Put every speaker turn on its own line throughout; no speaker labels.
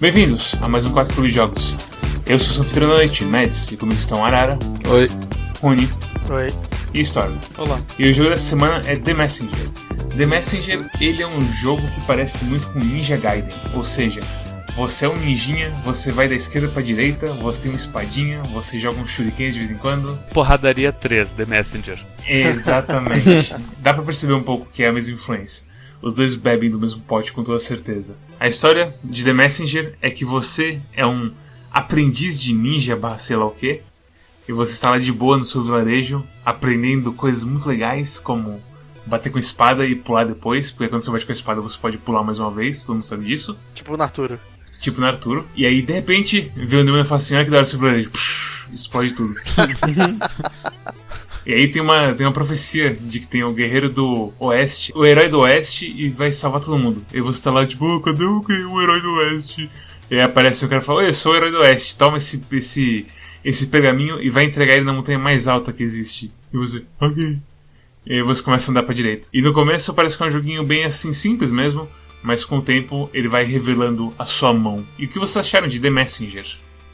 Bem-vindos a mais um 4 Clube de Jogos. Eu sou o Sofia da Noite, Mads, e comigo estão Arara,
Oi.
Rune
Oi.
e Storm.
Olá.
E o jogo dessa semana é The Messenger. The Messenger, ele é um jogo que parece muito com Ninja Gaiden, ou seja, você é um ninjinha, você vai da esquerda pra direita, você tem uma espadinha, você joga um shuriken de vez em quando.
Porradaria 3, The Messenger.
Exatamente. Dá pra perceber um pouco que é a mesma influência. Os dois bebem do mesmo pote com toda certeza. A história de The Messenger é que você é um aprendiz de ninja barra sei lá o quê. E você está lá de boa no seu vilarejo, aprendendo coisas muito legais, como bater com espada e pular depois, porque quando você bate com a espada você pode pular mais uma vez, todo mundo sabe disso.
Tipo o Arturo.
Tipo no Arturo. E aí, de repente, vê o demônio e fala assim, olha que da hora seu vilarejo. Psh, explode tudo. E aí tem uma, tem uma profecia de que tem o guerreiro do oeste, o herói do oeste, e vai salvar todo mundo. E você tá lá, tipo, oh, cadê o, o herói do oeste? E aí aparece um cara e fala, eu sou o herói do oeste, toma esse, esse, esse pergaminho e vai entregar ele na montanha mais alta que existe. E você, ok. E aí você começa a andar pra direita. E no começo parece que é um joguinho bem assim, simples mesmo, mas com o tempo ele vai revelando a sua mão. E o que vocês acharam de The Messenger?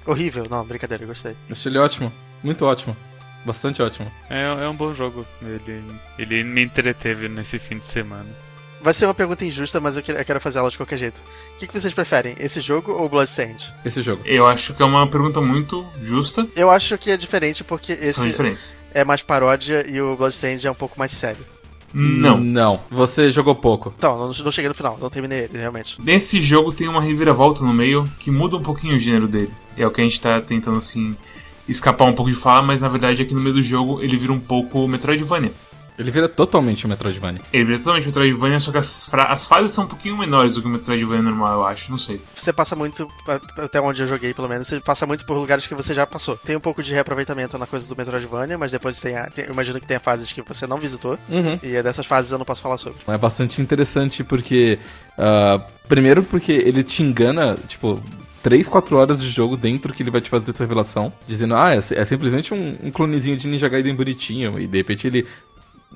Horrível. Não, brincadeira, eu gostei.
Achei ele ótimo. Muito ótimo. Bastante ótimo.
É, é um bom jogo. Ele, ele me entreteve nesse fim de semana.
Vai ser uma pergunta injusta, mas eu que- eu quero fazer ela de qualquer jeito. O que, que vocês preferem, esse jogo ou Bloodstained?
Esse jogo.
Eu acho que é uma pergunta muito justa.
Eu acho que é diferente porque
São
esse é mais paródia e o Bloodstained é um pouco mais sério.
Não.
Não. Você jogou pouco.
Então, não, não cheguei no final, não terminei ele, realmente.
Nesse jogo tem uma reviravolta no meio que muda um pouquinho o gênero dele. É o que a gente tá tentando assim escapar um pouco de falar, mas na verdade aqui no meio do jogo ele vira um pouco Metroidvania.
Ele vira totalmente o Metroidvania.
Ele vira totalmente Metroidvania, só que as, as fases são um pouquinho menores do que o Metroidvania normal, eu acho, não sei.
Você passa muito, até onde eu joguei pelo menos, você passa muito por lugares que você já passou. Tem um pouco de reaproveitamento na coisa do Metroidvania, mas depois tem, a, tem eu imagino que tem fases que você não visitou,
Uhum.
e é dessas fases eu não posso falar sobre.
É bastante interessante porque. ah, primeiro porque ele te engana, tipo. 3, 4 horas de jogo dentro que ele vai te fazer essa revelação, dizendo, ah, é, é simplesmente um, um clonezinho de Ninja Gaiden bonitinho, e de repente ele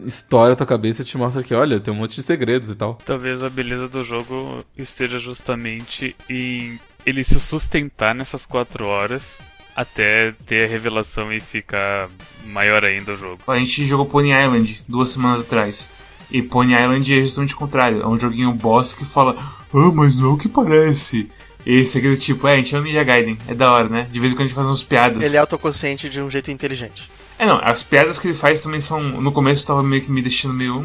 estoura a tua cabeça e te mostra que, olha, tem um monte de segredos e tal.
Talvez a beleza do jogo esteja justamente em ele se sustentar nessas 4 horas até ter a revelação e ficar maior ainda o jogo.
A gente jogou Pony Island duas semanas atrás. E Pony Island é justamente o contrário. É um joguinho bosta que fala, ah, mas não é o que parece. Esse aqui do tipo, é, a gente é um Ninja Gaiden. É da hora, né? De vez em quando a gente faz umas piadas.
Ele é autoconsciente de um jeito inteligente.
É, não, as piadas que ele faz também são. No começo tava meio que me deixando meio. Hum,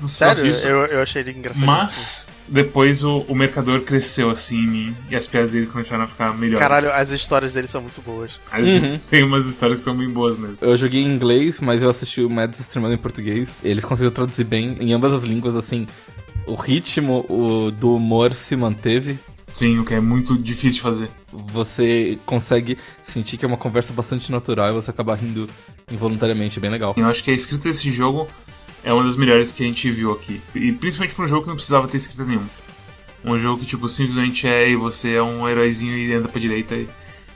não sei
Sério?
disso.
Eu, eu achei ele engraçado.
Mas depois o, o mercador cresceu assim em mim e as piadas dele começaram a ficar melhores.
Caralho, as histórias dele são muito boas.
As-
Uhum.
Tem umas histórias que são bem boas mesmo.
Eu joguei em inglês, mas eu assisti o Mads streamando em português. Eles conseguiram traduzir bem em ambas as línguas, assim. O ritmo o, do humor se manteve.
Sim, o que é muito difícil de fazer.
Você consegue sentir que é uma conversa bastante natural e você acaba rindo involuntariamente, é bem legal.
Eu acho que a escrita desse jogo é uma das melhores que a gente viu aqui. E principalmente pra um jogo que não precisava ter escrita nenhuma. Um jogo que, tipo, simplesmente é e você é um heróizinho e anda pra direita. E,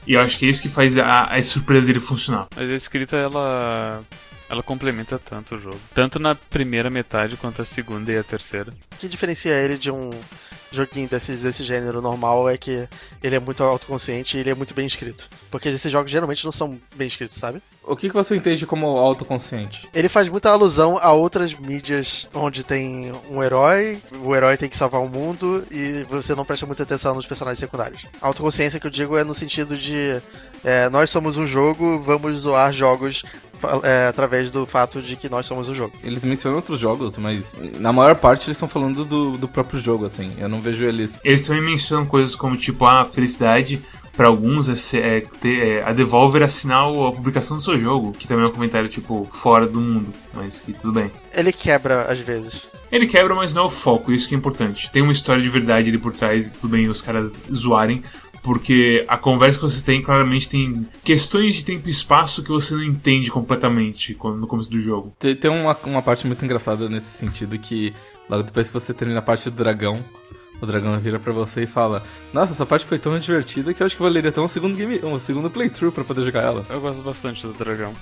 e eu acho que é isso que faz a, a surpresa dele funcionar.
Mas a escrita ela ela complementa tanto o jogo, tanto na primeira metade quanto a segunda e a terceira.
O que diferencia ele de um joguinho desse, desse gênero normal é que ele é muito autoconsciente e ele é muito bem escrito. Porque esses jogos geralmente não são bem escritos, sabe?
O que, que você entende como autoconsciente?
Ele faz muita alusão a outras mídias onde tem um herói, o herói tem que salvar o mundo e você não presta muita atenção nos personagens secundários. A autoconsciência que eu digo é no sentido de é, nós somos um jogo, vamos zoar jogos é, através do fato de que nós somos um jogo.
Eles mencionam outros jogos, mas na maior parte eles estão falando do, do próprio jogo, assim. Eu não vejo eles.
Eles também mencionam coisas como, tipo, a felicidade pra alguns é, ser- é ter, é a Devolver assinar a publicação do seu jogo, que também é um comentário, tipo, fora do mundo, mas que tudo bem.
Ele quebra às vezes.
Ele quebra, mas não é o foco, isso que é importante. Tem uma história de verdade ali por trás e tudo bem os caras zoarem, porque a conversa que você tem claramente tem questões de tempo e espaço que você não entende completamente quando- no começo do jogo.
Tem, tem uma, uma parte muito engraçada nesse sentido que logo depois que você termina a parte do dragão, o dragão vira pra você e fala: Nossa, essa parte foi tão divertida que eu acho que valeria até um segundo game, um segundo playthrough pra poder jogar ela.
Eu gosto bastante do dragão.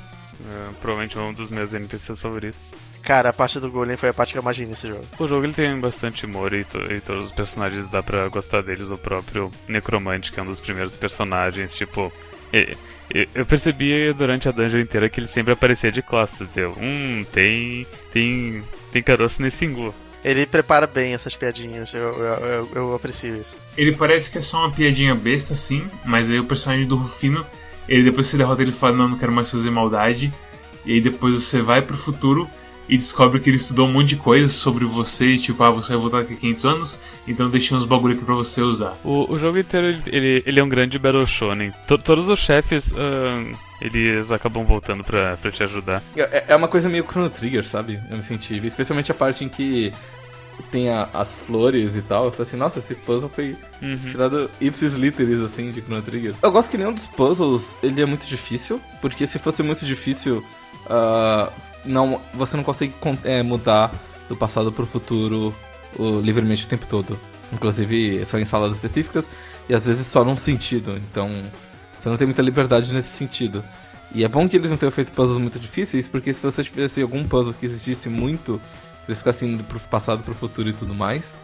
É, provavelmente um dos meus NPCs favoritos.
Cara, a parte do Golem foi a parte que eu mais ri nesse jogo.
O jogo ele tem bastante humor e, to- e todos os personagens dá pra gostar deles. O próprio Necromante, que é um dos primeiros personagens, tipo. e- e- Eu percebi durante a dungeon inteira que ele sempre aparecia de costas. Eu, hum, tem. tem. tem caroço nesse Ingu.
Ele prepara bem essas piadinhas, eu, eu, eu, eu aprecio isso.
Ele parece que é só uma piadinha besta, sim, mas aí o personagem do Rufino, ele depois que você derrota ele fala, não, não quero mais fazer maldade. E aí depois você vai pro futuro e descobre que ele estudou um monte de coisas sobre você, e tipo, ah, você vai voltar daqui a 500 anos, então deixei uns bagulho aqui pra você usar.
O, o jogo inteiro ele, ele, ele é um grande Battle Shonen. To- todos os chefes. ahn, eles acabam voltando pra, pra te ajudar.
É, é uma coisa meio Chrono Trigger, sabe? Eu me senti. Especialmente a parte em que tem a- as flores e tal. Eu falei assim, nossa, esse puzzle foi
Uhum.
tirado ipsis literis, assim, de Chrono Trigger. Eu gosto que nenhum dos puzzles, ele é muito difícil. Porque se fosse muito difícil, ah, não, você não consegue con- é, mudar do passado pro futuro o- livremente o tempo todo. Inclusive, só em salas específicas e às vezes só num sentido. Então, você não tem muita liberdade nesse sentido. E é bom que eles não tenham feito puzzles muito difíceis, porque se você tivesse algum puzzle que existisse muito, se você ficasse indo pro passado, pro futuro e tudo mais,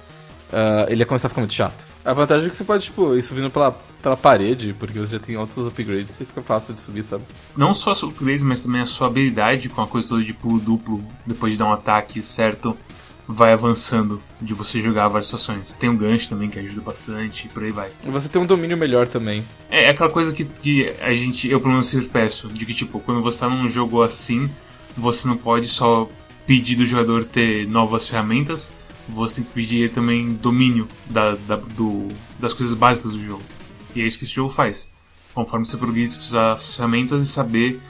ah, ele ia começar a ficar muito chato. A vantagem é que você pode, tipo, ir subindo pela, pela parede, porque você já tem outros upgrades e fica fácil de subir, sabe?
Não só a sua upgrades, mas também a sua habilidade com a coisa toda de pulo duplo, depois de dar um ataque certo, vai avançando de você jogar várias situações. Tem um gancho também que ajuda bastante, e por aí vai.
Você tem um domínio melhor também.
É, é aquela coisa que, que a gente, eu pelo menos sempre peço, de que tipo, quando você tá num jogo assim, você não pode só pedir do jogador ter novas ferramentas, você tem que pedir também domínio da, da- do, das coisas básicas do jogo. E é isso que esse jogo faz. Conforme você progride, você precisa das ferramentas e saber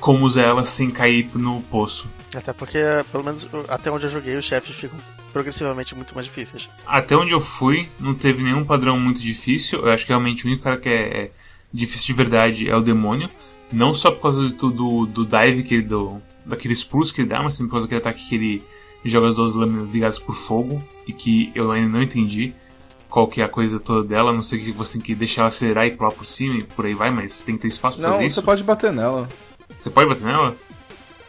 como usar elas sem cair no poço.
Até porque, pelo menos até onde eu joguei, os chefes ficam progressivamente muito mais difíceis.
Até onde eu fui, não teve nenhum padrão muito difícil. Eu acho que realmente o único cara que é, é difícil de verdade é o demônio. Não só por causa do, do, do dive, que ele, do, daqueles pulos que ele dá, mas também por causa daquele ataque que ele joga as duas lâminas ligadas por fogo. E que eu ainda não entendi qual que é a coisa toda dela. A não sei que você tem que deixar ela acelerar e pular por cima e por aí vai, mas tem que ter espaço pra
Não,
fazer
você
isso.
pode bater nela.
Você pode bater nela?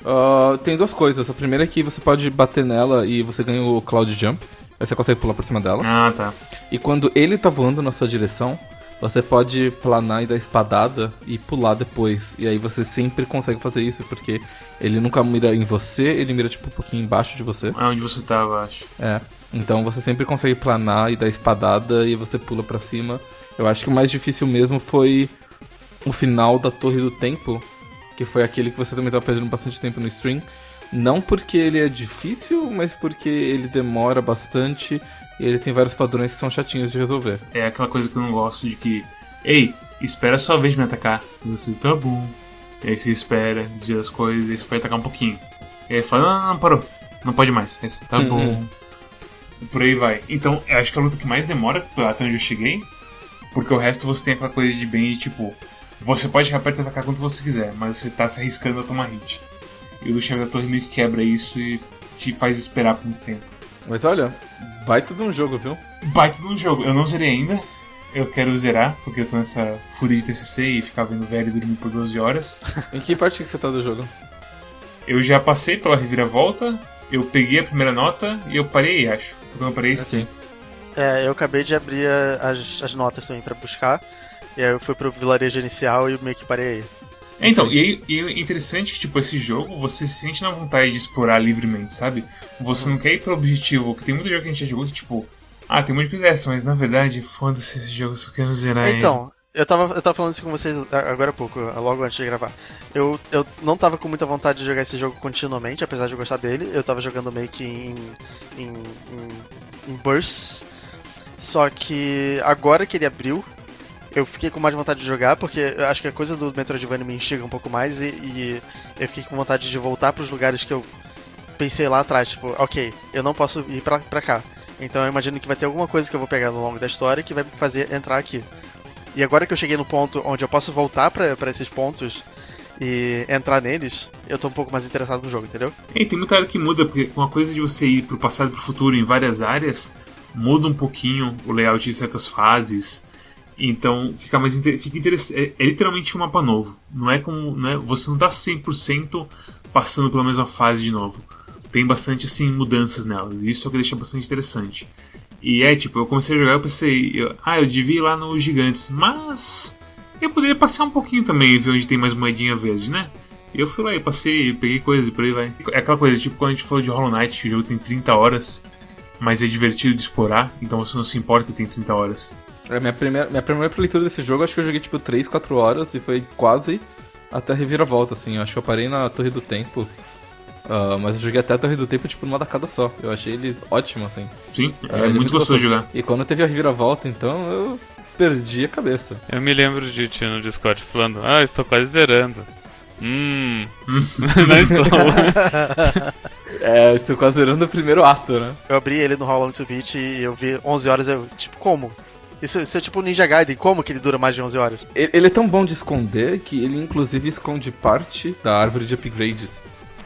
Ah, tem duas coisas. A primeira é que você pode bater nela e você ganha o Cloud Jump. Aí você consegue pular por cima dela.
Ah, tá.
E quando ele tá voando na sua direção, você pode planar e dar espadada e pular depois. E aí você sempre consegue fazer isso, porque ele nunca mira em você, ele mira tipo um pouquinho embaixo de você.
É onde você tava, acho.
É. Então você sempre consegue planar e dar espadada e você pula pra cima. Eu acho que o mais difícil mesmo foi o final da Torre do Tempo, que foi aquele que você também tava perdendo bastante tempo no stream. Não porque ele é difícil, mas porque ele demora bastante e ele tem vários padrões que são chatinhos de resolver.
É aquela coisa que eu não gosto de que. Ei, espera a sua vez de me atacar. E você, tá bom. E aí você espera, desvia as coisas, e aí você pode atacar um pouquinho. E aí fala, não, não, não, parou. Não pode mais. Aí você, tá
Uhum.
bom. E por aí vai. Então, eu acho que a luta que mais demora, até onde eu cheguei, porque o resto você tem aquela coisa de bem, tipo, você pode ficar perto e atacar quanto você quiser, mas você tá se arriscando a tomar hit. E o do chefe da torre meio que quebra isso e te faz esperar por muito tempo.
Mas olha, baita de um jogo, viu?
Baita de um jogo. Eu não zerei ainda. Eu quero zerar, porque eu tô nessa fúria de TCC e ficar vendo velho e dormir por 12 horas.
Em que parte que você tá do jogo?
Eu já passei pela reviravolta, eu peguei a primeira nota e eu parei, acho. Quando eu parei,
Ok.
É, eu acabei de abrir as, as notas também pra buscar. E aí eu fui pro vilarejo inicial e meio que parei aí.
Então, e e é interessante que, tipo, esse jogo você se sente na vontade de explorar livremente, sabe? Você não quer ir pro objetivo, que tem muito jogo que a gente já jogou que, tipo, ah, tem muito coisa essa, mas na verdade, foda-se esse jogo, eu só quero zerar ele.
Então, eu tava, eu tava falando isso com vocês agora há pouco, logo antes de gravar. Eu, eu não tava com muita vontade de jogar esse jogo continuamente, apesar de eu gostar dele. Eu tava jogando meio que em, em, em, em bursts. Só que agora que ele abriu, eu fiquei com mais vontade de jogar, porque acho que a coisa do Metroidvania me instiga um pouco mais e, e eu fiquei com vontade de voltar pros lugares que eu pensei lá atrás, tipo, ok, eu não posso ir pra, pra cá. Então eu imagino que vai ter alguma coisa que eu vou pegar no longo da história que vai me fazer entrar aqui. E agora que eu cheguei no ponto onde eu posso voltar pra esses pontos e entrar neles, eu tô um pouco mais interessado no jogo, entendeu?
É, e tem muita área que muda, porque uma coisa de você ir pro passado e pro futuro em várias áreas muda um pouquinho o layout de certas fases. Então fica mais fica interessante. É, é, literalmente um mapa novo. Não é como. Não é... Você não tá 100% passando pela mesma fase de novo. Tem bastante assim mudanças nelas. E isso é o que deixa bastante interessante. E é tipo, eu comecei a jogar, eu pensei, eu, ah, eu devia ir lá nos gigantes, mas eu poderia passear um pouquinho também e ver onde tem mais moedinha verde, né? E eu fui lá e passei, peguei coisas e por aí vai. É aquela coisa, tipo, quando a gente falou de Hollow Knight, que o jogo tem 30 horas, mas é divertido de explorar, então você não se importa que tem 30 horas.
É, minha primeira, minha primeira leitura desse jogo, acho que eu joguei tipo 3, 4 horas e foi quase até a reviravolta, assim. Eu acho que eu parei na Torre do Tempo. Uh, mas eu joguei até a Torre do Tempo, tipo, numa tacada só. Eu achei ele ótimo, assim.
Sim, é, é muito, muito gostoso de jogar.
E quando teve a reviravolta, então, eu perdi a cabeça.
Eu me lembro de ti no Discord falando, ah, estou quase zerando. Hum. não estou.
é, estou quase zerando o primeiro ato, né?
Eu abri ele no How Long to Beat e eu vi 11 horas, eu, tipo, como? Isso, isso é tipo o Ninja Gaiden, como que ele dura mais de 11 horas?
Ele, ele é tão bom de esconder que ele inclusive esconde parte da árvore de upgrades.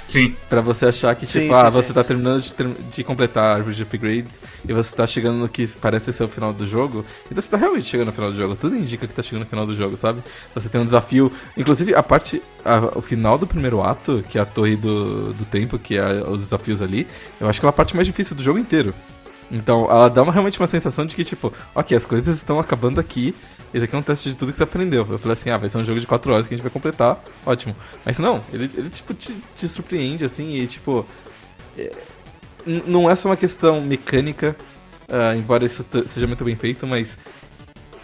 Sim.
Pra você achar que, tipo, sim, ah, sim, você sim. tá terminando de, de, completar a árvore de upgrades e você tá chegando no que parece ser o final do jogo. Então você tá realmente chegando no final do jogo. Tudo indica que tá chegando no final do jogo, sabe? Você tem um desafio. Inclusive, a parte. A, o final do primeiro ato, que é a torre do, do tempo, que é os desafios ali, eu acho que é a parte mais difícil do jogo inteiro. Então, ela dá uma, realmente uma sensação de que, tipo, ok, as coisas estão acabando aqui, esse aqui é um teste de tudo que você aprendeu. Eu falei assim, ah, vai ser um jogo de 4 horas que a gente vai completar, ótimo. Mas não, ele, ele tipo, te, te surpreende, assim, e, tipo... É, não é só uma questão mecânica, uh, embora isso seja muito bem feito, mas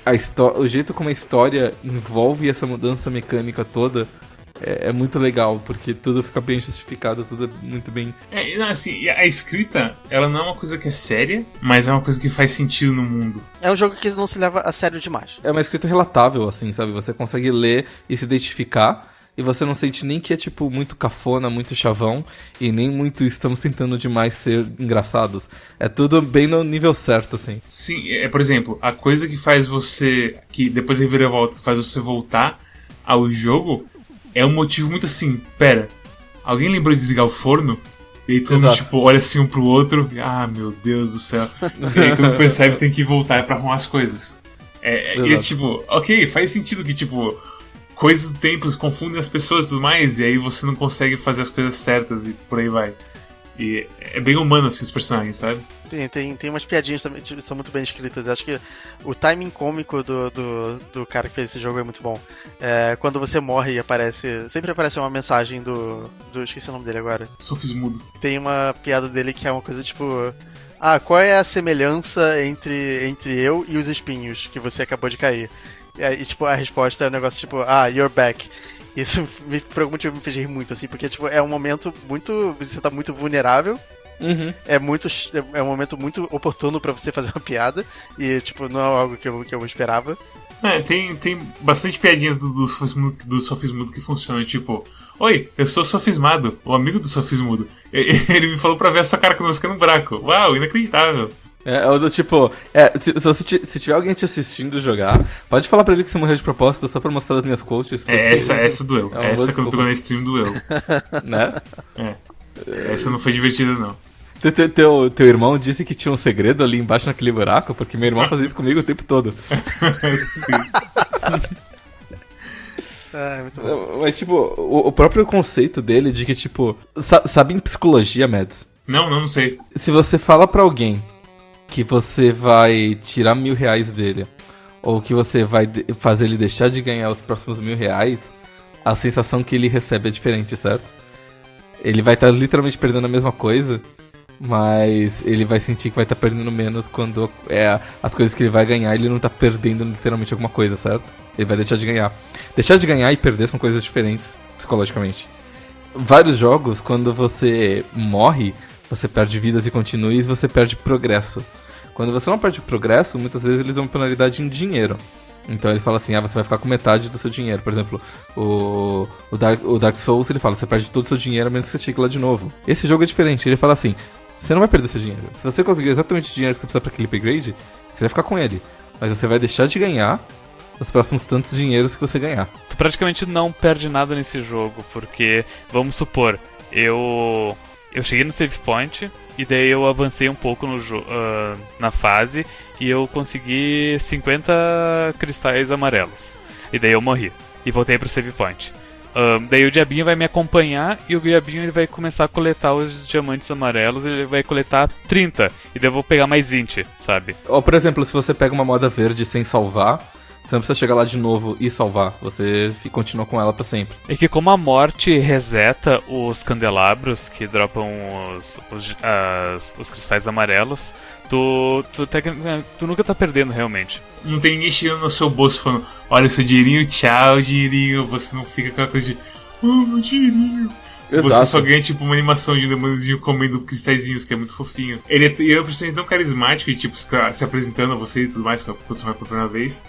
a o jeito como a história envolve essa mudança mecânica toda é, é, muito legal, porque tudo fica bem justificado, tudo é muito bem.
É, assim, a escrita, ela não é uma coisa que é séria, mas é uma coisa que faz sentido no mundo.
É um jogo que não se leva a sério demais.
É uma escrita relatável, assim, sabe? Você consegue ler e se identificar. E você não sente nem que é, tipo, muito cafona, muito chavão, e nem muito estamos tentando demais ser engraçados. É tudo bem no nível certo, assim.
Sim, é, por exemplo, a coisa que faz você. que depois reviravolta faz você voltar ao jogo é um motivo muito assim, pera, alguém lembrou de desligar o forno? E aí todo mundo, tipo, olha assim um pro outro, e, ah, meu Deus do céu. e aí quando percebe tem que voltar para arrumar as coisas. É, é e tipo, ok, faz sentido que, tipo, coisas do tempo confundem as pessoas e tudo mais, e aí você não consegue fazer as coisas certas e por aí vai. E é bem humano assim os personagens, sabe?
Tem, tem, tem umas piadinhas também que são muito bem escritas. Acho que o timing cômico do, do, do cara que fez esse jogo é muito bom. É, quando você morre e aparece. Sempre aparece uma mensagem do. do esqueci o nome dele agora.
Sofismudo.
Tem uma piada dele que é uma coisa tipo. Ah, qual é a semelhança entre, entre eu e os espinhos que você acabou de cair? E, aí, tipo, a resposta é um negócio tipo, ah, you're back. Isso, me, por algum motivo, me fez rir muito, assim, porque, tipo, é um momento muito. Você tá muito vulnerável.
Uhum.
É muito. É um momento muito oportuno para você fazer uma piada. E, tipo, não é algo que eu, que eu esperava.
É, tem, tem bastante piadinhas do, do, sofismudo, do sofismudo que funcionam, tipo, Oi, eu sou sofismado, o amigo do sofismudo. Ele me falou pra ver a sua cara quando no buraco. Uau, inacreditável.
É, é o do tipo, é, se, se, você, se tiver alguém te assistindo jogar, pode falar pra ele que você morreu de propósito só pra mostrar as minhas coaches.
É, essa, essa doeu. É essa quando pegou na stream doeu.
né?
É. Essa não foi divertida, não.
Teu, teu, teu, teu, irmão disse que tinha um segredo ali embaixo naquele buraco, porque meu irmão fazia isso comigo o tempo todo. Sim.
Muito
bom. Mas, tipo, o, o, próprio conceito dele de que, tipo, sa sabe em psicologia, Mads?
Não, não, sei.
Se você fala pra alguém que você vai tirar mil reais dele, ou que você vai fazer ele deixar de ganhar os próximos mil reais, a sensação que ele recebe é diferente, certo? Ele vai estar tá literalmente perdendo a mesma coisa, mas ele vai sentir que vai estar tá perdendo menos quando é as coisas que ele vai ganhar, ele não está perdendo literalmente alguma coisa, certo? Ele vai deixar de ganhar. Deixar de ganhar e perder são coisas diferentes psicologicamente. Vários jogos, quando você morre, você perde vidas e continues, você perde progresso. Quando você não perde progresso, muitas vezes eles dão penalidade em dinheiro. Então eles falam assim, ah, você vai ficar com metade do seu dinheiro. Por exemplo, o, o, Dark, o Dark Souls, ele fala, você perde todo o seu dinheiro a menos que você chegue lá de novo. Esse jogo é diferente, ele fala assim, você não vai perder seu dinheiro. Se você conseguir exatamente o dinheiro que você precisa para aquele upgrade, você vai ficar com ele. Mas você vai deixar de ganhar os próximos tantos dinheiros que você ganhar.
Tu praticamente não perde nada nesse jogo, porque, vamos supor, eu eu cheguei no save point e daí eu avancei um pouco no uh, na fase e eu consegui 50 cristais amarelos. E daí eu morri e voltei pro save point. Um, daí o diabinho vai me acompanhar e o diabinho ele vai começar a coletar os diamantes amarelos. Ele vai coletar 30 e daí eu vou pegar mais 20, sabe?
Ou, por exemplo, se você pega uma moda verde sem salvar, você não precisa chegar lá de novo e salvar. Você continua com ela para sempre.
E que como a morte reseta os candelabros que dropam os, os, as, os cristais amarelos, tu, tu, tu, nunca tá perdendo realmente.
Não tem ninguém chegando no seu bolso falando, olha seu dinheirinho, tchau, dinheirinho. Você não fica com aquela coisa de, oh, meu dinheirinho. Exato. Você só ganha tipo uma animação de um demôniozinho comendo cristalzinhos, que é muito fofinho. Ele é, ele é um personagem tão carismático e tipo se apresentando a você e tudo mais quando você vai pela primeira vez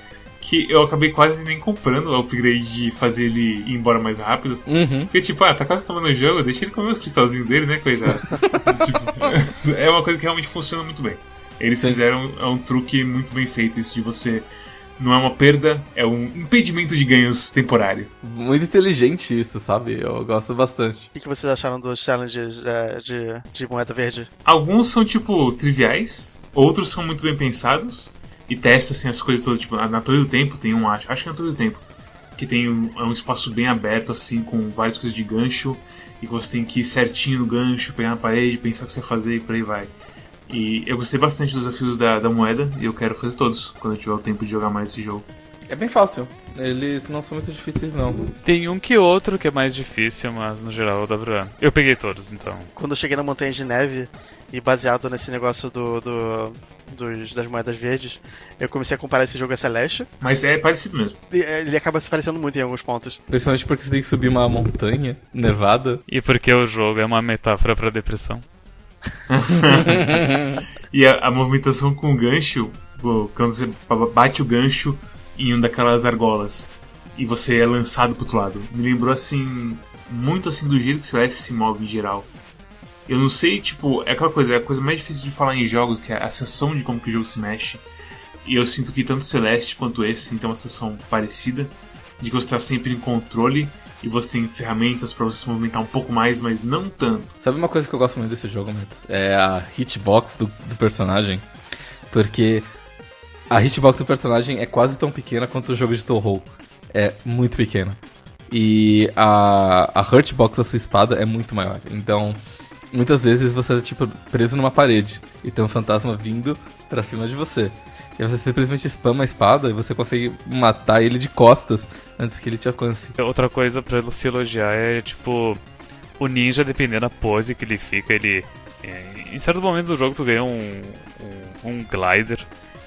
que eu acabei quase nem comprando o upgrade de fazer ele ir embora mais rápido.
Uhum.
Porque, tipo, ah, tá quase acabando o jogo, deixa ele comer os cristalzinhos dele, né, coitado? tipo, é uma coisa que realmente funciona muito bem. Eles Sim. fizeram é um truque muito bem feito, isso de você. Não é uma perda, é um impedimento de ganhos temporário.
Muito inteligente isso, sabe? Eu gosto bastante.
O que vocês acharam dos challenges é, de, de moeda verde?
Alguns são, tipo, triviais, outros são muito bem pensados e testa assim, as coisas todas. Tipo, na Torre do Tempo tem um, acho, acho que é na Torre do Tempo, que tem um, é um espaço bem aberto, assim, com várias coisas de gancho, e você tem que ir certinho no gancho, pegar na parede, pensar o que você vai fazer e por aí vai. E eu gostei bastante dos desafios da, da moeda e eu quero fazer todos quando eu tiver o tempo de jogar mais esse jogo.
É bem fácil. Eles não são muito difíceis, não.
Tem um que outro que é mais difícil, mas no geral dá pra. Eu peguei todos, então.
Quando eu cheguei na Montanha de Neve, e baseado nesse negócio do, do dos, das moedas verdes, eu comecei a comparar esse jogo a Celeste.
Mas é parecido mesmo.
É, ele acaba se parecendo muito em alguns pontos.
Principalmente porque você tem que subir uma montanha nevada.
E porque o jogo é uma metáfora pra depressão.
e a, a, movimentação com o gancho, quando você bate o gancho em uma daquelas argolas e você é lançado pro outro lado, me lembrou assim, muito assim do jeito que Celeste se move em geral. Eu não sei, tipo, é aquela coisa, é a coisa mais difícil de falar em jogos, que é a sensação de como que o jogo se mexe. E eu sinto que tanto Celeste quanto esse tem uma sensação parecida, de que você está sempre em controle e você tem ferramentas para você se movimentar um pouco mais, mas não tanto.
Sabe uma coisa que eu gosto muito desse jogo, Matt? É a hitbox do, do personagem. Porque a hitbox do personagem é quase tão pequena quanto o jogo de Toho. É muito pequena. E a, a hurtbox da sua espada é muito maior. Então, muitas vezes você é tipo preso numa parede e tem um fantasma vindo pra cima de você. E você simplesmente spama a espada e você consegue matar ele de costas antes que ele te alcance.
Outra coisa pra se elogiar é tipo. O ninja, dependendo da pose que ele fica, ele. Em certo momento do jogo tu ganha um, um, um glider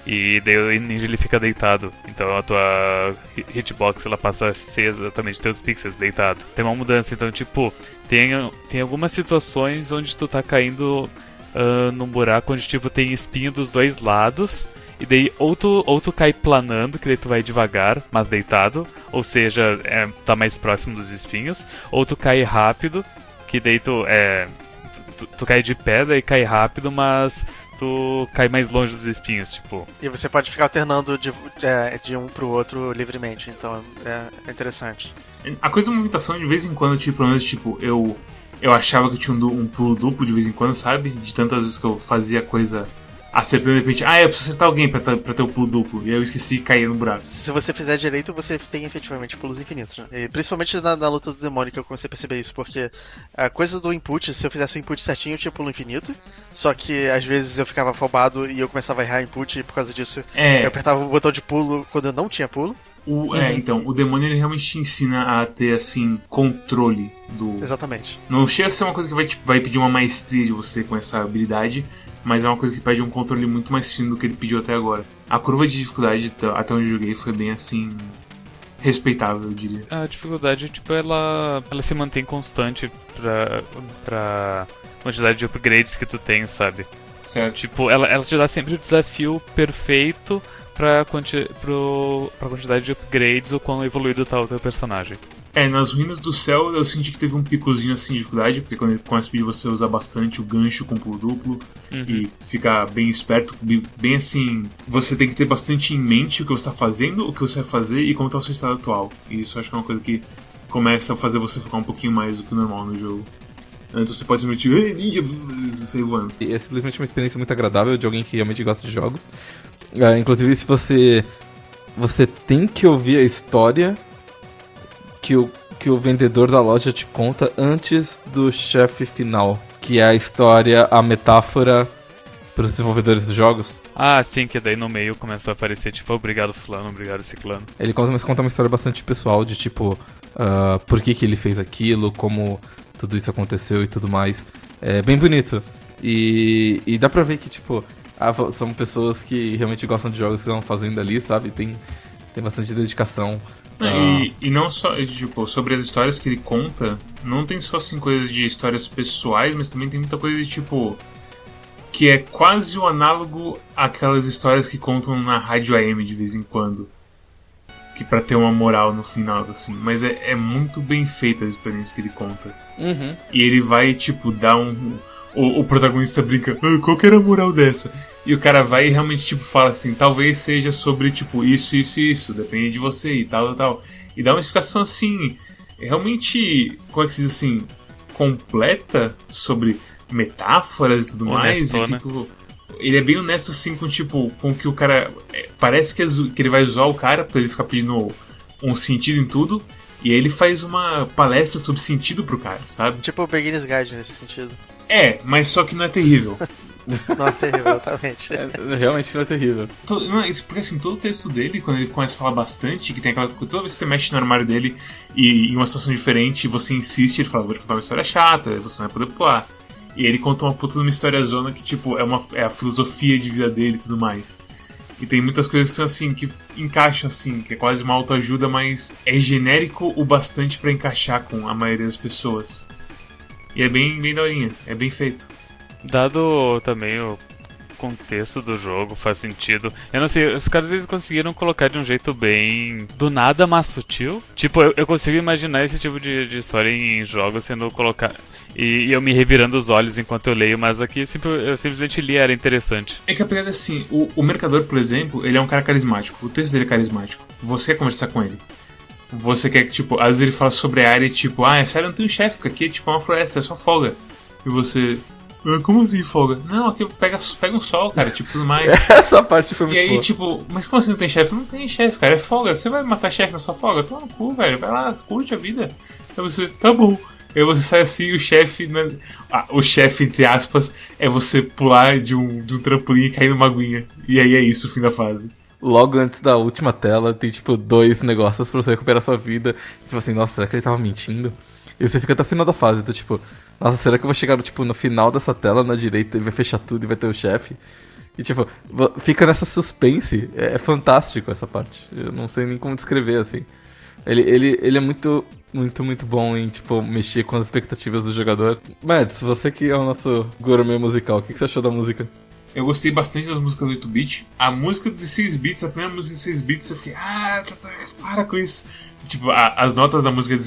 e daí o ninja ele fica deitado. Então a tua hitbox ela passa a ser exatamente teus pixels deitado. Tem uma mudança, então tipo, tem, tem algumas situações onde tu tá caindo uh, num buraco onde tipo tem espinho dos dois lados. E daí ou tu, ou tu cai planando, que daí tu vai devagar, mas deitado, ou seja, é, tá mais próximo dos espinhos, ou tu cai rápido, que daí tu é. Tu, tu cai de pedra e cai rápido, mas tu cai mais longe dos espinhos, tipo.
E você pode ficar alternando de, de, é, de um pro outro livremente, então é, é, interessante.
A coisa da movimentação, de vez em quando, tipo, pelo menos, tipo, eu. Eu achava que eu tinha um, um pulo duplo de vez em quando, sabe? De tantas vezes que eu fazia coisa acertando de repente, ah, eu preciso acertar alguém pra, pra ter o pulo duplo. E aí eu esqueci e caí no buraco.
Se você fizer direito, você tem efetivamente pulos infinitos, né? E principalmente na, na, luta do demônio que eu comecei a perceber isso, porque a coisa do input, se eu fizesse o input certinho, eu tinha pulo infinito. Só que às vezes eu ficava afobado e eu começava a errar input e por causa disso é. eu apertava o botão de pulo quando eu não tinha pulo.
O, é, uhum. então, o demônio ele realmente te ensina a ter, assim, controle do.
Exatamente.
Não chega a ser uma coisa que vai, tipo, vai pedir uma maestria de você com essa habilidade, mas é uma coisa que pede um controle muito mais fino do que ele pediu até agora. A curva de dificuldade até onde eu joguei foi bem assim respeitável, eu diria.
A dificuldade, tipo, ela, ela se mantém constante pra, pra quantidade de upgrades que tu tem, sabe?
Certo.
Tipo, ela, ela te dá sempre o desafio perfeito pra, quanti, pro, pra quantidade de upgrades ou quão evoluído tá o teu personagem.
É, nas ruínas do céu eu senti que teve um picozinho assim de dificuldade, porque quando ele começa a pedir você usar bastante o gancho com pulo duplo uhum. e ficar bem esperto, bem assim, você tem que ter bastante em mente o que você está fazendo, o que você vai fazer e como está o seu estado atual. E isso eu acho que é uma coisa que começa a fazer você ficar um pouquinho mais do que o normal no jogo. Antes você pode simplesmente. "Ei, ninja", Sair voando.
E é simplesmente uma experiência muito agradável de alguém que realmente gosta de jogos. Ah, inclusive, se você. Você tem que ouvir a história que o, que o vendedor da loja te conta antes do chefe final. Que é a história, a metáfora para os desenvolvedores dos jogos.
Ah, sim, que daí no meio começa a aparecer, tipo, obrigado fulano, obrigado ciclano.
Ele começa a contar uma história bastante pessoal de tipo, ah, por que, que ele fez aquilo, como tudo isso aconteceu e tudo mais. É bem bonito. E, e dá pra ver que, tipo, ah, são pessoas que realmente gostam de jogos que estão fazendo ali, sabe? Tem, tem bastante dedicação. Ah.
e, e não só, tipo, sobre as histórias que ele conta, não tem só assim coisas de histórias pessoais, mas também tem muita coisa de tipo. Que é quase o análogo àquelas histórias que contam na rádio AM de vez em quando. Que pra ter uma moral no final, assim. Mas é, é muito bem feita as historinhas que ele conta.
Uhum.
E ele vai, tipo, dar um. O, o protagonista brinca, "Ah, qual que era a moral dessa? E o cara vai e realmente, tipo, fala assim, talvez seja sobre, tipo, isso, isso e isso, depende de você e tal, tal, tal. E dá uma explicação assim, realmente, como é que se diz assim, completa sobre metáforas e tudo mais. E,
Honestona.
tipo, ele é bem honesto, assim, com, tipo, com que o cara. é, parece que, é que ele vai zoar o cara pra ele ficar pedindo um sentido em tudo. E aí ele faz uma palestra sobre sentido pro cara, sabe?
Tipo o Beginner's Guide nesse sentido.
É, mas só que não é terrível.
Não é terrível, exatamente.
É, realmente não é terrível.
Porque assim, todo o texto dele, quando ele começa a falar bastante, que tem aquela. Toda vez que você mexe no armário dele e em uma situação diferente, você insiste, ele fala, vou te contar uma história chata, você não vai poder pular. E ele conta uma puta de uma história zona que, tipo, é, uma, é a filosofia de vida dele e tudo mais. E tem muitas coisas que são assim, que encaixam assim, que é quase uma autoajuda, mas é genérico o bastante pra encaixar com a maioria das pessoas. E é bem, bem daorinha, é bem feito.
Dado também o contexto do jogo, faz sentido. Eu não sei, os caras eles conseguiram colocar de um jeito bem. do nada, mas sutil. Tipo, eu, eu consigo imaginar esse tipo de, de história em jogos sendo colocado. E, e eu me revirando os olhos enquanto eu leio, mas aqui simple- eu simplesmente li, era interessante.
É que a pegada é assim, o, o mercador, por exemplo, ele é um cara carismático. O texto dele é carismático. Você quer conversar com ele. Você quer que, tipo, às vezes ele fala sobre a área e, tipo, ah, é sério, não tem um chefe, porque aqui é tipo uma floresta, é só folga. E você. "Ah, como assim folga? Não, aqui pega, pega um sol, cara, tipo, tudo mais.
Essa parte foi
E
muito
aí,
boa.
tipo, mas como assim não tem chefe? Não tem chefe, cara, é folga. Você vai matar chefe na sua folga? Toma no cu, velho. Vai lá, curte a vida. Aí você, tá bom. Aí você sai assim e o chefe. né? Ah, o chefe, entre aspas, é você pular de um, de um trampolim e cair numa aguinha. E aí é isso, o fim da fase.
Logo antes da última tela, tem tipo dois negócios pra você recuperar sua vida. Fala assim, nossa, será que ele tava mentindo? E você fica até o final da fase, então tipo, nossa, será que eu vou chegar tipo, no final dessa tela na direita e vai fechar tudo e vai ter o chefe? E tipo, fica nessa suspense. É, é fantástico essa parte. Eu não sei nem como descrever, assim. Ele, ele, ele é muito, muito, muito bom em, tipo, mexer com as expectativas do jogador. Mads, você que é o nosso gourmet musical, o que, que você achou da música?
Eu gostei bastante das músicas do 8-bit. A música dos 16 bits, a primeira música dos 16 bits, eu fiquei, ah, tá, tá, para com isso. Tipo, a- as notas da música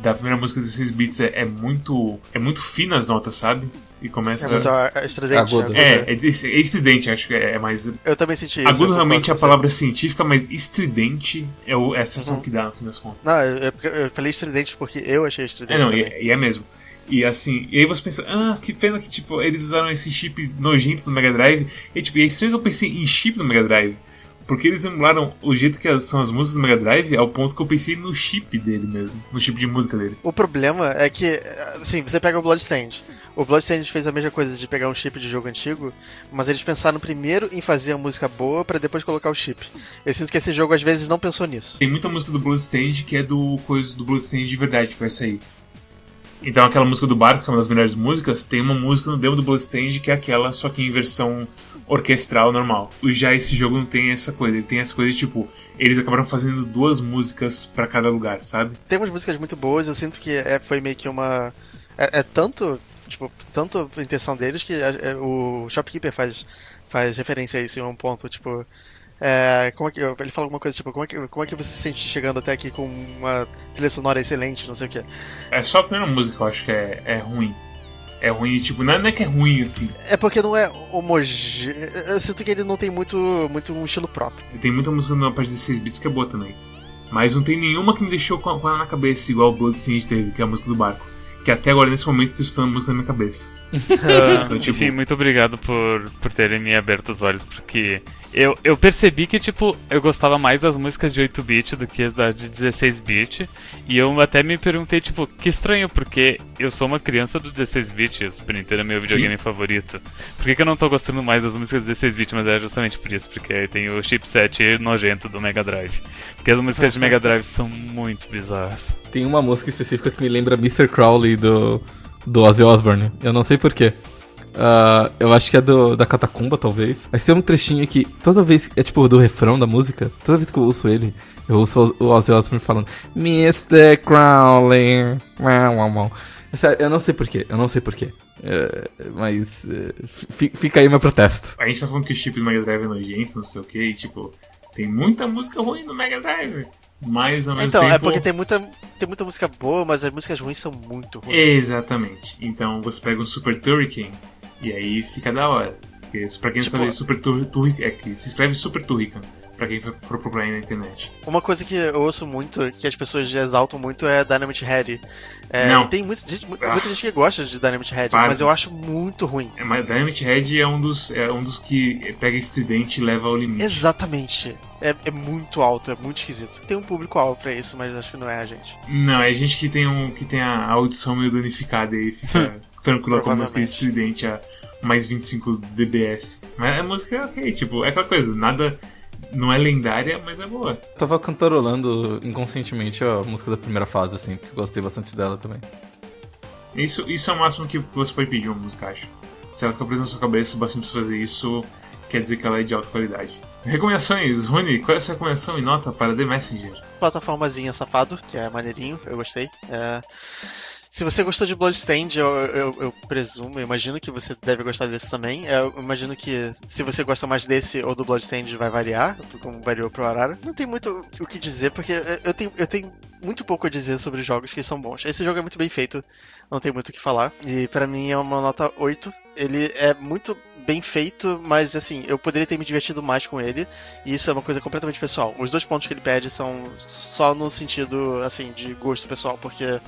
da primeira música dos 16 bits é, é muito. É muito fina as notas, sabe? E começa.
É muito ah, estridente.
Agudo.
agudo.
É, é, é estridente, acho que é é mais.
Eu também senti isso.
Agudo realmente é a palavra científica, mas estridente é, o, é a sensação
Uhum.
que dá no fim das contas.
Não, eu, eu- eu falei estridente porque eu achei estridente
É, não, e, e é mesmo. E assim, e aí você pensa, ah, que pena que tipo, eles usaram esse chip nojento do Mega Drive. E tipo, e é estranho que eu pensei em chip do Mega Drive. Porque eles emularam o jeito que são as músicas do Mega Drive ao ponto que eu pensei no chip dele mesmo. No chip de música dele.
O problema é que, assim, você pega o Bloodstained. O Bloodstained fez a mesma coisa de pegar um chip de jogo antigo, mas eles pensaram primeiro em fazer a música boa pra depois colocar o chip. Eu sinto que esse jogo às vezes não pensou nisso.
Tem muita música do Bloodstained que é do coisa do Bloodstained de verdade que vai sair. Então aquela música do barco, que é uma das melhores músicas, tem uma música no demo do Bloodstained que é aquela, só que em versão orquestral normal. Já esse jogo não tem essa coisa, ele tem essa coisa de tipo, eles acabaram fazendo duas músicas pra cada lugar, sabe?
Tem umas músicas muito boas, eu sinto que é, foi meio que uma. É, é tanto. Tipo, tanto a intenção deles que é- o Shopkeeper faz, faz referência a isso em um ponto, tipo. É, como é que, ele fala alguma coisa tipo, como é, que, como é que você se sente chegando até aqui com uma trilha sonora excelente, não sei o que.
É só a primeira música que eu acho que é, é ruim. É ruim, tipo, não é, não é que é ruim assim.
É porque não é homogêneo. Eu sinto que ele não tem muito, muito um estilo próprio.
Tem muita música na parte de 16 bits que é boa também. Mas não tem nenhuma que me deixou com a, na cabeça, igual o Bloodstained teve, que é a música do barco. Porque até agora, nesse momento, eu tô estudando música na minha cabeça. Então, tipo-
Enfim, muito obrigado por, por terem me aberto os olhos, porque eu, eu percebi que, tipo, eu gostava mais das músicas de 8-bit do que as das de 16-bit. E eu até me perguntei, tipo, que estranho, porque eu sou uma criança do 16-bit, o Super Nintendo é meu videogame favorito. Por que, que eu não tô gostando mais das músicas de 16-bit? Mas é justamente por isso, porque aí tem o chipset nojento do Mega Drive. Porque as músicas de Mega Drive são muito bizarras.
Tem uma música específica que me lembra Mr. Crowley do, do Ozzy Osbourne. Eu não sei porquê. Ah, eu acho que é do, da Catacumba, talvez. Mas tem um trechinho que toda vez. É tipo do refrão da música. Toda vez que eu ouço ele, eu ouço o Ozzy Osbourne falando Mr. Crowley. É sério, eu não sei porquê. Eu não sei porquê. É, mas. é, fi- fica aí o meu protesto.
A gente tá falando que o chip do Mega Drive é nojento, não sei o que, e tipo, tem muita música ruim no Mega Drive. Mas ao mesmo
Então,
tempo.
é porque tem muita, tem muita música boa, mas as músicas ruins são muito ruins.
Exatamente. Então você pega um Super Turrican e aí fica da hora. Porque, pra quem não
Tipo-
sabe, Super Tur Turrican. É que se escreve Super Turrican. Pra quem for procurar aí na internet.
Uma coisa que eu ouço muito, que as pessoas exaltam muito, é Dynamite Head. É,
Não.
e tem muita gente, muita,
Ah.
gente que gosta de Dynamite Head, mas eu acho muito ruim.
É, mas Dynamite Head é um dos, é um dos que pega esse tridente e leva ao limite.
Exatamente. É, é muito alto, é muito esquisito. Tem um público-alvo pra isso, mas acho que não é a gente.
Não, é gente que tem, um, que tem a audição meio danificada e fica tranquila com a música estridente a mais 25 dBs. Mas a música é ok, tipo, é aquela coisa, nada. Não é lendária, mas é boa.
Tava cantarolando inconscientemente a música da primeira fase, assim, porque eu gostei bastante dela também.
Isso, isso é o máximo que você pode pedir uma música, acho. Se ela fica presa na sua cabeça bastante pra fazer isso, quer dizer que ela é de alta qualidade. Recomendações, Rony, qual é a sua recomendação e nota para The Messenger?
Plataformazinha safado, que é maneirinho, eu gostei. É, Se você gostou de Bloodstained, eu, eu, eu presumo, eu imagino que você deve gostar desse também. É, Eu imagino que se você gosta mais desse ou do Bloodstained, vai variar, como variou pro Arara. Não tem muito o que dizer, porque eu- tenho, eu tenho muito pouco a dizer sobre jogos que são bons. Esse jogo é muito bem feito, não tem muito o que falar. E pra mim é uma nota 8. Ele é muito bem feito, mas assim, eu poderia ter me divertido mais com ele. E isso é uma coisa completamente pessoal. Os dois pontos que ele pede são só no sentido, assim, de gosto pessoal, porque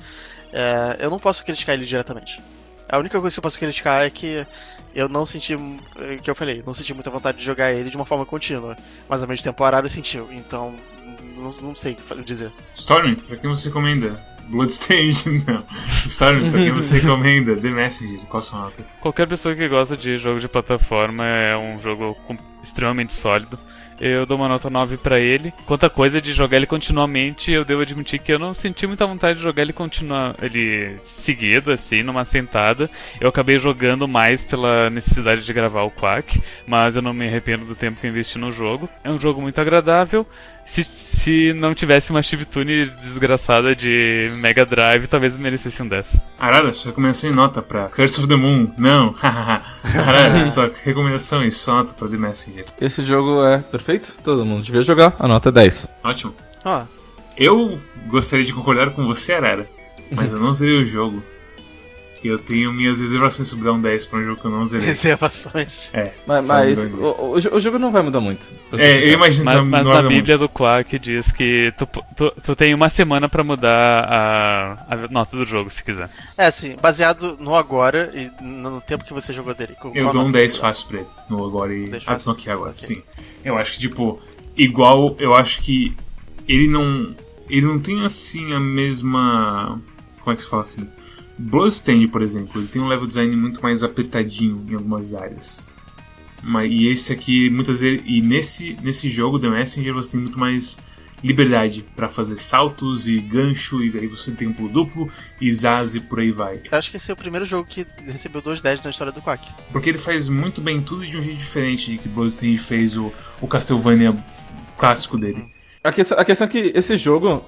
é, eu não posso criticar ele diretamente. A única coisa que eu posso criticar é que eu não senti, é, que eu falei, não senti muita vontade de jogar ele de uma forma contínua. Mas ao mesmo tempo o Arara sentiu, então não, não sei o que dizer.
Storm, pra quem você recomenda? Bloodstained, não. Storm, pra quem você recomenda? The Messenger, qual a sua nota?
Qualquer pessoa que gosta de jogo de plataforma é um jogo extremamente sólido. Eu dou uma nota 9 pra ele. Quanto coisa de jogar ele continuamente, eu devo admitir que eu não senti muita vontade de jogar ele continua ele seguido assim, numa sentada. Eu acabei jogando mais pela necessidade de gravar o Quack, mas eu não me arrependo do tempo que eu investi no jogo. É um jogo muito agradável. Se, se não tivesse uma chiptune desgraçada de Mega Drive, talvez merecesse um 10.
Arara, sua recomendação e nota pra Curse of the Moon? Não, hahaha. Arara, sua recomendação e sua nota pra The Messenger?
Esse jogo é perfeito, todo mundo devia jogar, a nota é 10.
Ótimo.
Ó,
Eu gostaria de concordar com você, Arara, mas eu não zerei o jogo. Eu tenho minhas reservações sobre dar um 10 pra um jogo que eu não zerei.
reservações.
É,
Mas, mas o, o, o jogo não vai mudar muito.
é eu imagino
Mas,
que
mas
não
na Bíblia do Quack diz que tu, tu, tu tem uma semana pra mudar a, a nota do jogo, se quiser.
É assim, baseado no agora e no tempo que você jogou dele.
Eu dou um
nota
10
que você dá?
fácil pra ele. No agora e.
10
Ah, no aqui agora,
Ok.
sim. Eu acho que, tipo, igual. Eu acho que ele não. Ele não tem assim a mesma. Como é que se fala assim? Bloodstained, por exemplo, ele tem um level design muito mais apertadinho em algumas áreas. Mas, e esse aqui, muitas vezes. E nesse, nesse jogo, The Messenger, você tem muito mais liberdade pra fazer saltos e gancho, e aí você tem um pulo duplo, e zaz e por aí vai.
Eu acho que esse é o primeiro jogo que recebeu dois 10 na história do Quack.
Porque ele faz muito bem tudo de um jeito diferente de que Bloodstained fez o, o Castlevania clássico dele.
A questão, a questão é que esse jogo,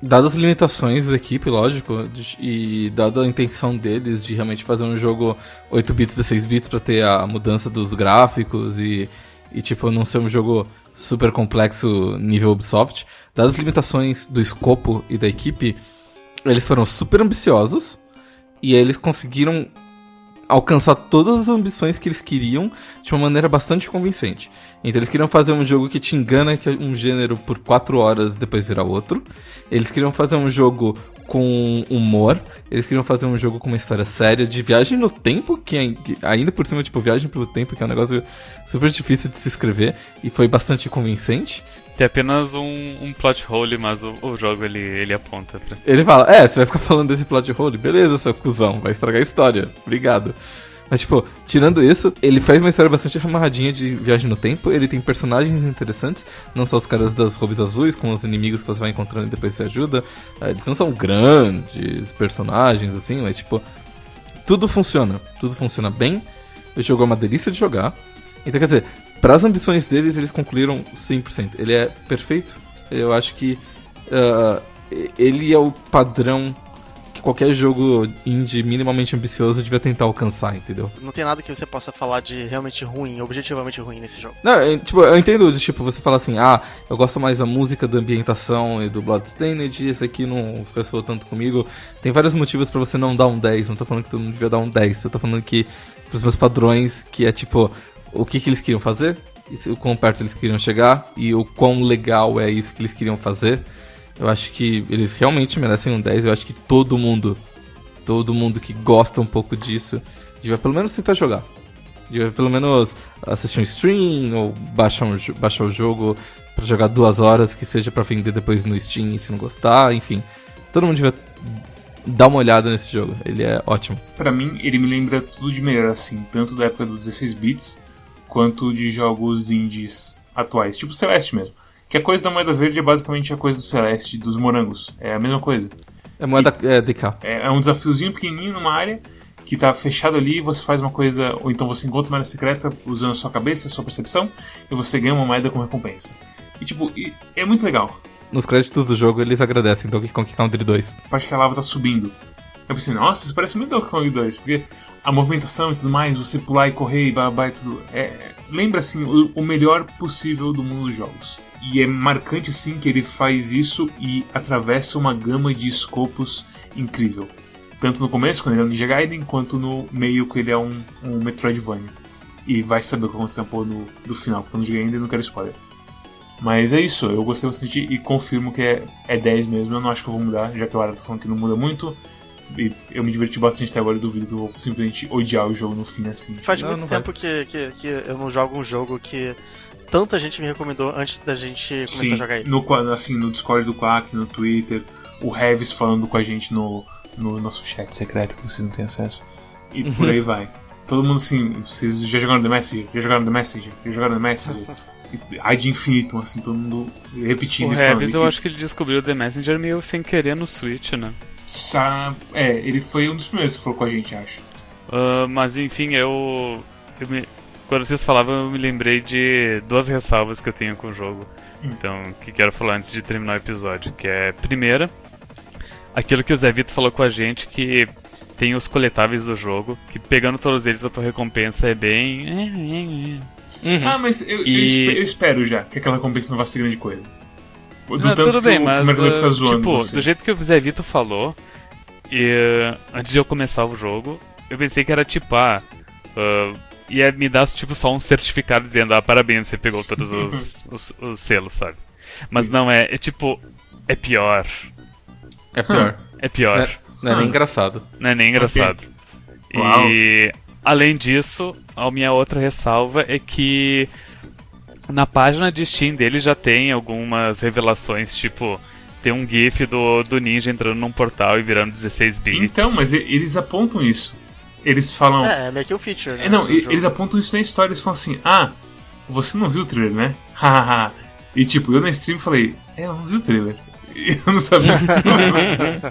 dadas as limitações da equipe, lógico, de- e dada a intenção deles de realmente fazer um jogo 8 bits, 16 bits pra ter a mudança dos gráficos e, e tipo, não ser um jogo super complexo nível Ubisoft, dadas as limitações do escopo e da equipe, eles foram super ambiciosos e eles conseguiram alcançar todas as ambições que eles queriam de uma maneira bastante convincente. Então eles queriam fazer um jogo que te engana que é um gênero por 4 horas depois virar outro. Eles queriam fazer um jogo com humor, eles queriam fazer um jogo com uma história séria de viagem no tempo, que ainda por cima, tipo, viagem pelo tempo, que é um negócio super difícil de se escrever, e foi bastante convincente.
Tem apenas um, um plot hole, mas o, o, jogo ele, ele aponta pra.
Ele fala, é, você vai ficar falando desse plot hole? Beleza, seu cuzão, vai estragar a história. Obrigado. Mas, tipo, tirando isso, ele faz uma história bastante amarradinha de viagem no tempo. Ele tem personagens interessantes, não só os caras das roubas azuis, com os inimigos que você vai encontrando e depois você ajuda. É, eles não são grandes personagens, assim, mas, tipo, tudo funciona. Tudo funciona bem. O jogo é uma delícia de jogar. Então, quer dizer, para as ambições deles, eles concluíram 100%. Ele é perfeito. Eu acho que uh, ele é o padrão que qualquer jogo indie minimamente ambicioso devia tentar alcançar, entendeu?
Não tem nada que você possa falar de realmente ruim, objetivamente ruim nesse jogo.
Não, eu, tipo, eu entendo, tipo, você fala assim, ah, eu gosto mais da música, da ambientação e do Bloodstained, esse aqui não pessoa tanto comigo. Tem vários motivos para você não dar um 10, não tô falando que tu não devia dar um 10, eu tô falando que, pros meus padrões, que é tipo, o que, que eles queriam fazer, o quão perto eles queriam chegar e o quão legal é isso que eles queriam fazer. Eu acho que eles realmente merecem um 10. Eu acho que todo mundo, todo mundo que gosta um pouco disso, devia pelo menos tentar jogar. Devia pelo menos assistir um stream ou baixar, um, baixar o jogo para jogar duas horas, que seja para vender depois no Steam se não gostar, enfim. Todo mundo devia dar uma olhada nesse jogo. Ele é ótimo.
Para mim, ele me lembra tudo de melhor assim, tanto da época do 16 bits quanto de jogos indies atuais, tipo Celeste mesmo. Que a coisa da moeda verde é basicamente a coisa do Celeste, dos morangos. É a mesma coisa.
É moeda e, é, DK.
É, é um desafiozinho pequenininho numa área que tá fechado ali, você faz uma coisa, ou então você encontra uma área secreta usando a sua cabeça, a sua percepção, e você ganha uma moeda com recompensa. E tipo, é muito legal.
Nos créditos do jogo eles agradecem Donkey Kong Country 2.
A parte que a lava tá subindo. Eu pensei, nossa, isso parece muito Donkey Kong 2, porque a movimentação e tudo mais, você pular e correr e babá e tudo. É, lembra assim, o, o melhor possível do mundo dos jogos. E é marcante sim que ele faz isso e atravessa uma gama de escopos incrível. Tanto no começo, quando ele é um Ninja Gaiden, quanto no meio, que ele é um, um Metroidvania. E vai saber o que aconteceu no, no final, porque eu não joguei ainda e não quero spoiler. Mas é isso, eu gostei bastante e confirmo que é, é 10 mesmo. Eu não acho que eu vou mudar, já que o Ara tá falando que não muda muito. E eu me diverti bastante até agora e duvido que eu vou simplesmente odiar o jogo no fim assim.
Faz
não,
muito
não
tempo que, que, que eu não jogo um jogo que tanta gente me recomendou antes da gente começar Sim, a jogar ele.
No, assim, no Discord do Quack, no Twitter, o Revis falando com a gente no, no nosso chat secreto que vocês não têm acesso. E uhum. por aí vai. Todo mundo assim, vocês já jogaram The Messenger? Já jogaram The Messenger? Já jogaram The Messenger? Ai de infinito, assim, todo mundo repetindo.
O Revis, eu acho que ele descobriu The Messenger meio sem querer no Switch, né?
Sa é, ele foi um dos primeiros que falou com a gente, acho.
Uh, mas enfim, eu, eu me, quando vocês falavam, eu me lembrei de duas ressalvas que eu tenho com o jogo. Então, que quero falar antes de terminar o episódio. Que é, primeira, aquilo que o Zé Vito falou com a gente, que tem os coletáveis do jogo, que pegando todos eles a tua recompensa é bem...
Uhum. Ah, mas eu, e... eu, espero já que aquela recompensa não vá ser grande coisa.
Do não, tudo bem, mas uh, tipo, você. do jeito que o Zé Vito falou, e, antes de eu começar o jogo, eu pensei que era tipo, ah, uh, ia me dar tipo só um certificado dizendo, ah, parabéns, você pegou todos os, os, os selos, sabe? Mas Sim. não é, é tipo, é pior.
É pior.
É pior.
Não é, não é nem engraçado.
Não é nem engraçado. Okay. E além disso, a minha outra ressalva é que na página de Steam dele já tem algumas revelações, tipo, tem um GIF do, do ninja entrando num portal e virando 16 bits.
Então, mas eles apontam isso eles falam.
É, é meio que um feature, né?
É, não, eles apontam isso na história, eles falam assim: ah, você não viu o trailer, né? Hahaha. e tipo, eu na stream falei: é, eu não vi o trailer. Eu não sabia.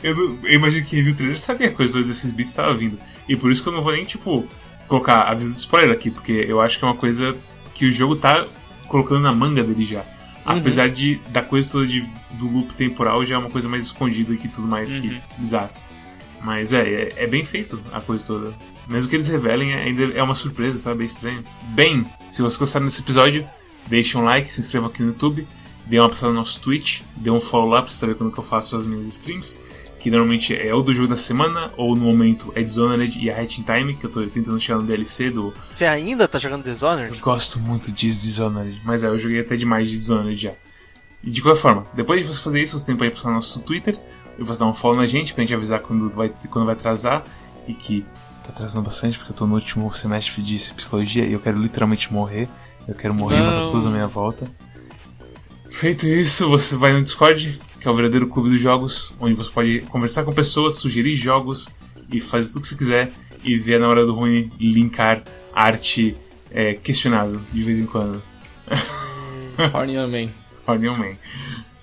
eu, não, eu imagino que quem viu o trailer sabia que a coisa desses bits estava vindo. E por isso que eu não vou nem, tipo, colocar aviso de spoiler aqui, porque eu acho que é uma coisa que o jogo tá colocando na manga dele já. Uhum. Apesar de da coisa toda de, do loop temporal já é uma coisa mais escondida que tudo mais uhum. que bizarro. Mas é, é, é, bem feito a coisa toda. Mesmo que eles revelem, ainda é uma surpresa, sabe? É estranho. Bem, se vocês gostaram desse episódio, deixe um like, se inscreva aqui no YouTube, dê uma passada no nosso Twitch, dê um follow lá pra saber quando que eu faço as minhas streams. Que normalmente é o do jogo da semana, ou no momento é Dishonored e a Hatching Time, que eu tô tentando chegar no DLC do.
Você ainda tá jogando Dishonored?
Eu gosto muito de Dishonored, mas é, eu joguei até demais de Dishonored já. E de qualquer forma, depois de você fazer isso, você tem que passar no nosso Twitter, e você dá um follow na gente pra gente avisar quando vai, quando vai atrasar e que tá atrasando bastante porque eu tô no último semestre de psicologia e eu quero literalmente morrer. Eu quero morrer matar todos à minha volta. Feito isso, você vai no Discord, que é o verdadeiro clube dos jogos, onde você pode conversar com pessoas, sugerir jogos e fazer tudo o que você quiser e ver na hora do ruim linkar arte é, questionável de vez em quando.
Horny on Man.
Horny on Man.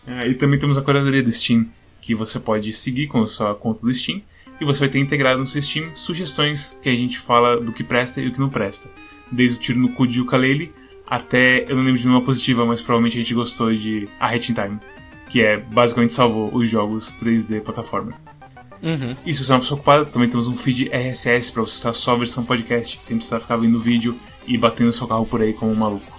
É, e também temos a curadoria do Steam, que você pode seguir com a sua conta do Steam e você vai ter integrado no seu Steam sugestões que a gente fala do que presta e o que não presta. Desde o tiro no cu de ukulele até, eu não lembro de nenhuma positiva, mas provavelmente a gente gostou de A Hat in Time, que é basicamente salvou os jogos 3D plataforma.
Uhum.
E se você é uma pessoa ocupada, também temos um feed RSS para você estar só a versão podcast, sem precisar ficar vendo o vídeo e batendo seu carro por aí como um maluco.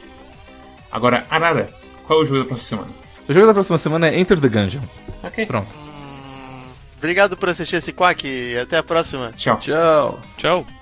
Agora, Arara, qual é o jogo da próxima semana?
O jogo da próxima semana é Enter the Gungeon.
Ok.
Pronto.
Obrigado por assistir esse Quack e até a próxima.
Tchau.
Tchau.
Tchau.